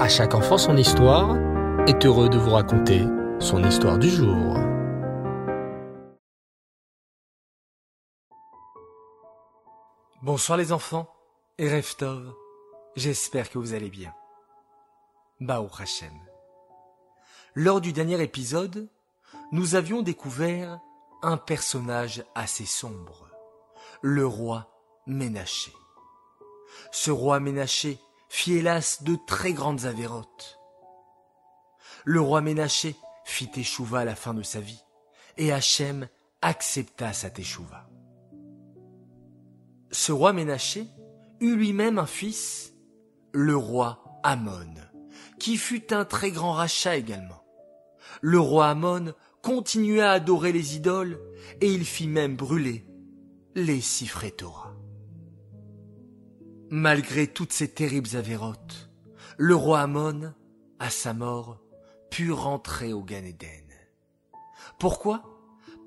À chaque enfant son histoire est heureux de vous raconter son histoire du jour. Bonsoir les enfants et Reftov, j'espère que vous allez bien. Bao Hashem. Lors du dernier épisode, nous avions découvert un personnage assez sombre, le roi Ménaché. Ce roi Ménaché fit hélas de très grandes avérotes. Le roi Ménaché fit échouva à la fin de sa vie, et Hachem accepta sa teshuva. Ce roi Ménaché eut lui-même un fils, le roi Amon, qui fut un très grand rachat également. Le roi Amon continua à adorer les idoles, et il fit même brûler les Sifré Torah. Malgré toutes ces terribles avérotes, le roi Amon, à sa mort, put rentrer au Gan Eden. Pourquoi?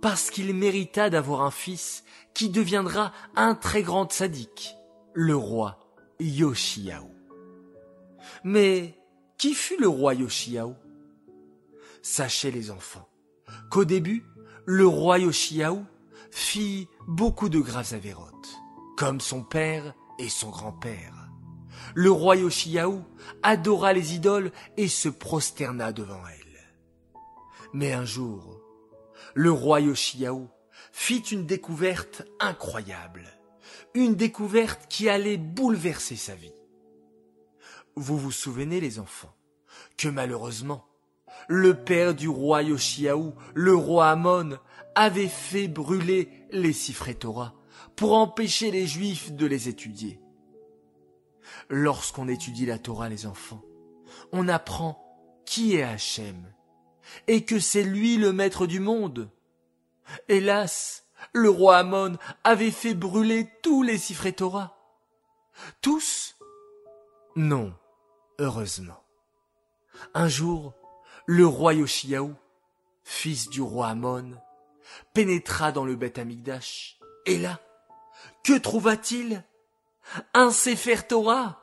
Parce qu'il mérita d'avoir un fils qui deviendra un très grand sadique, le roi Yoshiao. Mais qui fut le roi Yoshiao? Sachez les enfants qu'au début, le roi Yoshiao fit beaucoup de graves avérotes, comme son père et son grand-père. Le roi Yoshiao adora les idoles et se prosterna devant elles. Mais un jour, le roi Yoshiao fit une découverte incroyable, une découverte qui allait bouleverser sa vie. Vous vous souvenez les enfants que malheureusement, le père du roi Yoshiao, le roi Amon, avait fait brûler les Sifré Torah pour empêcher les Juifs de les étudier. Lorsqu'on étudie la Torah, les enfants, on apprend qui est Hachem et que c'est lui le maître du monde. Hélas, le roi Amon avait fait brûler tous les Sifré Torah. Tous Non, heureusement. Un jour, le roi Yoshiaou, fils du roi Amon, pénétra dans le Beth Amigdash, et là, que trouva-t-il? Un Sefer Torah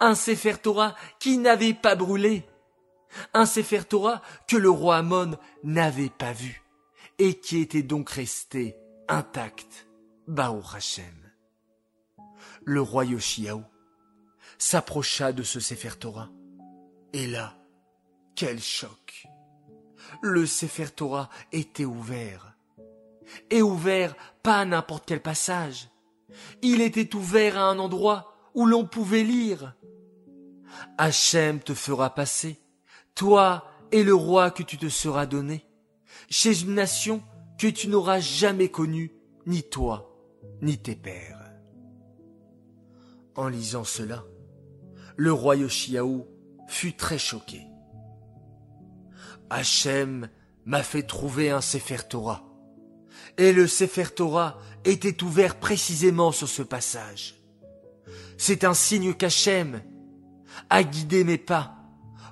Un Sefer Torah qui n'avait pas brûlé. Un Sefer Torah que le roi Amon n'avait pas vu, et qui était donc resté intact, Bao Hashem. Le roi Yoshiaou s'approcha de ce Sefer Torah, et là, quel choc! Le Sefer Torah était ouvert. Et ouvert pas n'importe quel passage. Il était ouvert à un endroit où l'on pouvait lire. Hachem te fera passer, toi et le roi que tu te seras donné, chez une nation que tu n'auras jamais connue, ni toi, ni tes pères. En lisant cela, le roi Yoshiaou fut très choqué. Hachem m'a fait trouver un Sefer Torah. Et le Sefer Torah était ouvert précisément sur ce passage. C'est un signe qu'Hachem a guidé mes pas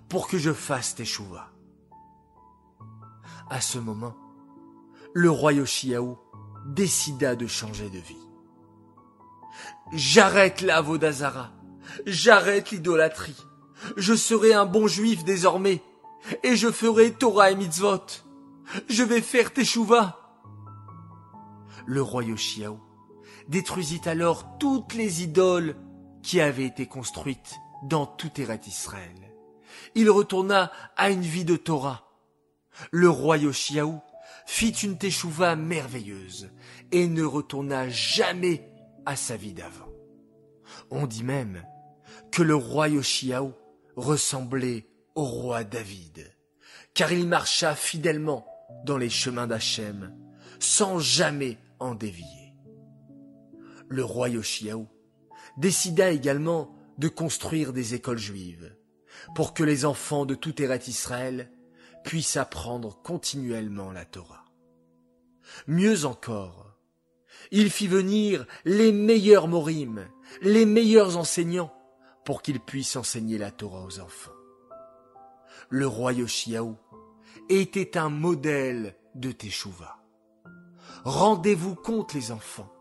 pour que je fasse Teshuva. À ce moment, le roi Yoshiaou décida de changer de vie. J'arrête la Vodazara, j'arrête l'idolâtrie, je serai un bon juif désormais, et je ferai Torah et mitzvot. Je vais faire Teshuvah. Le roi Yoshiao détruisit alors toutes les idoles qui avaient été construites dans tout Eret Israël. Il retourna à une vie de Torah. Le roi Yoshiaou fit une Teshuvah merveilleuse et ne retourna jamais à sa vie d'avant. On dit même que le roi Yoshiaou ressemblait au roi David, car il marcha fidèlement dans les chemins d'Hachem, sans jamais Le roi Yoshiaou décida également de construire des écoles juives, pour que les enfants de tout Eret Israël puissent apprendre continuellement la Torah. Mieux encore, il fit venir les meilleurs morim, les meilleurs enseignants, pour qu'ils puissent enseigner la Torah aux enfants le roi Yoshiaou, était un modèle de Teshuvah. Rendez-vous compte les enfants,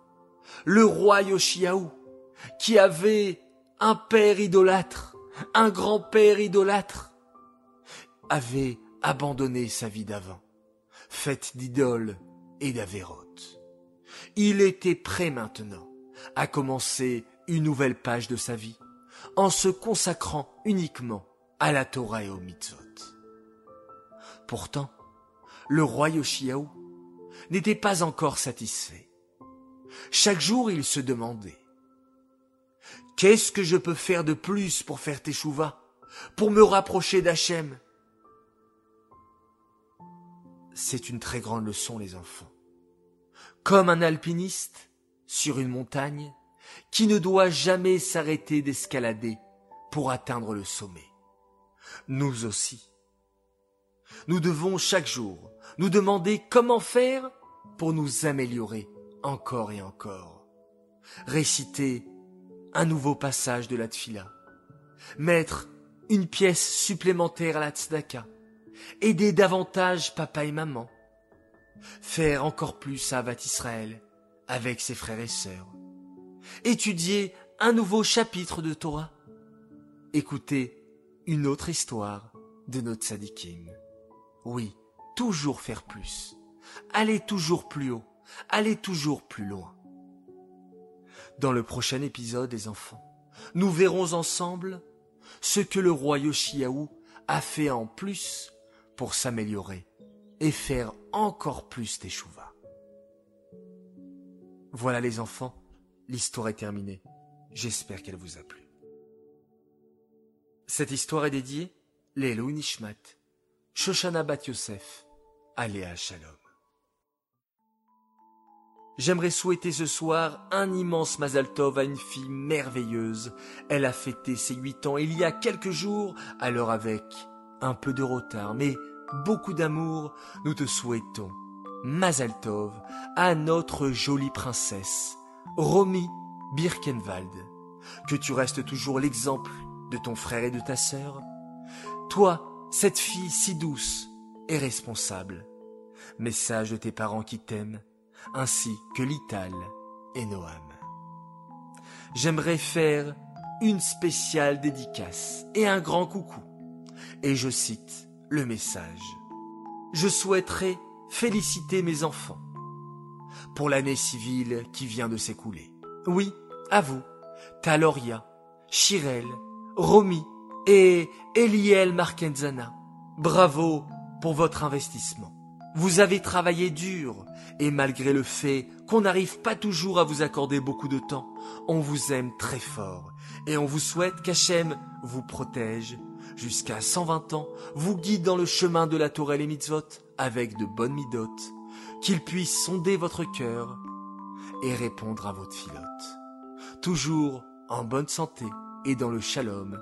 le roi Yoshiaou, qui avait un père idolâtre, un grand-père idolâtre, avait abandonné sa vie d'avant, faite d'idoles et d'avérotes. Il était prêt maintenant à commencer une nouvelle page de sa vie en se consacrant uniquement à la Torah et au mitzvot. Pourtant, le roi Yoshiaou n'était pas encore satisfait. Chaque jour, il se demandait Qu'est-ce que je peux faire de plus pour faire teshuva, pour me rapprocher d'Hachem? C'est une très grande leçon, les enfants. Comme un alpiniste sur une montagne qui ne doit jamais s'arrêter d'escalader pour atteindre le sommet. Nous aussi. Nous devons chaque jour nous demander comment faire pour nous améliorer encore et encore. Réciter un nouveau passage de la tfila, mettre une pièce supplémentaire à la tzedaka, aider davantage papa et maman, faire encore plus Avat Israël avec ses frères et sœurs, étudier un nouveau chapitre de Torah, écouter une autre histoire de notre sadikim. Oui, toujours faire plus, aller toujours plus haut, aller toujours plus loin. Dans le prochain épisode des enfants, nous verrons ensemble ce que le roi Yoshiaou a fait en plus pour s'améliorer et faire encore plus d'échouva. Voilà les enfants, l'histoire est terminée. J'espère qu'elle vous a plu. Cette histoire est dédiée Lélo Nishmat, Shoshana Bat Yosef, Aléa Shalom. J'aimerais souhaiter ce soir un immense Mazal Tov à une fille merveilleuse. Elle a fêté ses huit ans il y a quelques jours, alors avec un peu de retard, mais beaucoup d'amour, nous te souhaitons Mazal Tov à notre jolie princesse, Romy Birkenwald. Que tu restes toujours l'exemple de ton frère et de ta sœur. Toi, cette fille si douce et responsable. Message de tes parents qui t'aiment ainsi que Lital et Noam. J'aimerais faire une spéciale dédicace et un grand coucou. Et je cite le message. Je souhaiterais féliciter mes enfants pour l'année civile qui vient de s'écouler. Oui, à vous, Taloria, Chirel, Romy et Eliel Markenzana. Bravo pour votre investissement. Vous avez travaillé dur, et malgré le fait qu'on n'arrive pas toujours à vous accorder beaucoup de temps, on vous aime très fort, et on vous souhaite qu'Hachem vous protège jusqu'à 120 ans, vous guide dans le chemin de la tourelle et mitzvot avec de bonnes midotes, qu'il puisse sonder votre cœur et répondre à votre filote. Toujours en bonne santé et dans le shalom,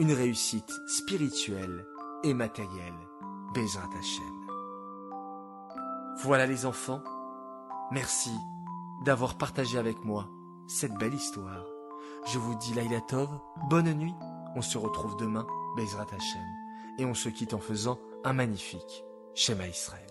une réussite spirituelle et matérielle. Bezrat Hachem. Voilà les enfants, merci d'avoir partagé avec moi cette belle histoire. Je vous dis Laila Tov, bonne nuit, on se retrouve demain, Bezrat Hashem, et on se quitte en faisant un magnifique Shema Israël.